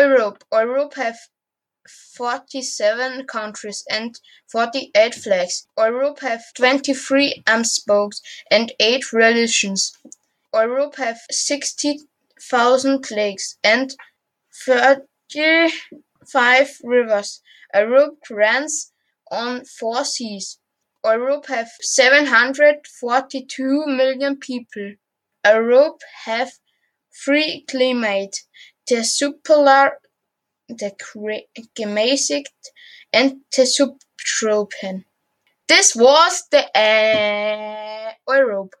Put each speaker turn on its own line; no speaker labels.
Europe. Europe have 47 countries and 48 flags. Europe have 23 spokes and 8 religions. Europe have 60,000 lakes and 35 rivers. Europe runs on four seas. Europe have 742 million people. Europe have three climates, the subpolar, the gemäßigt and the subtropical. This was the uh, Europe.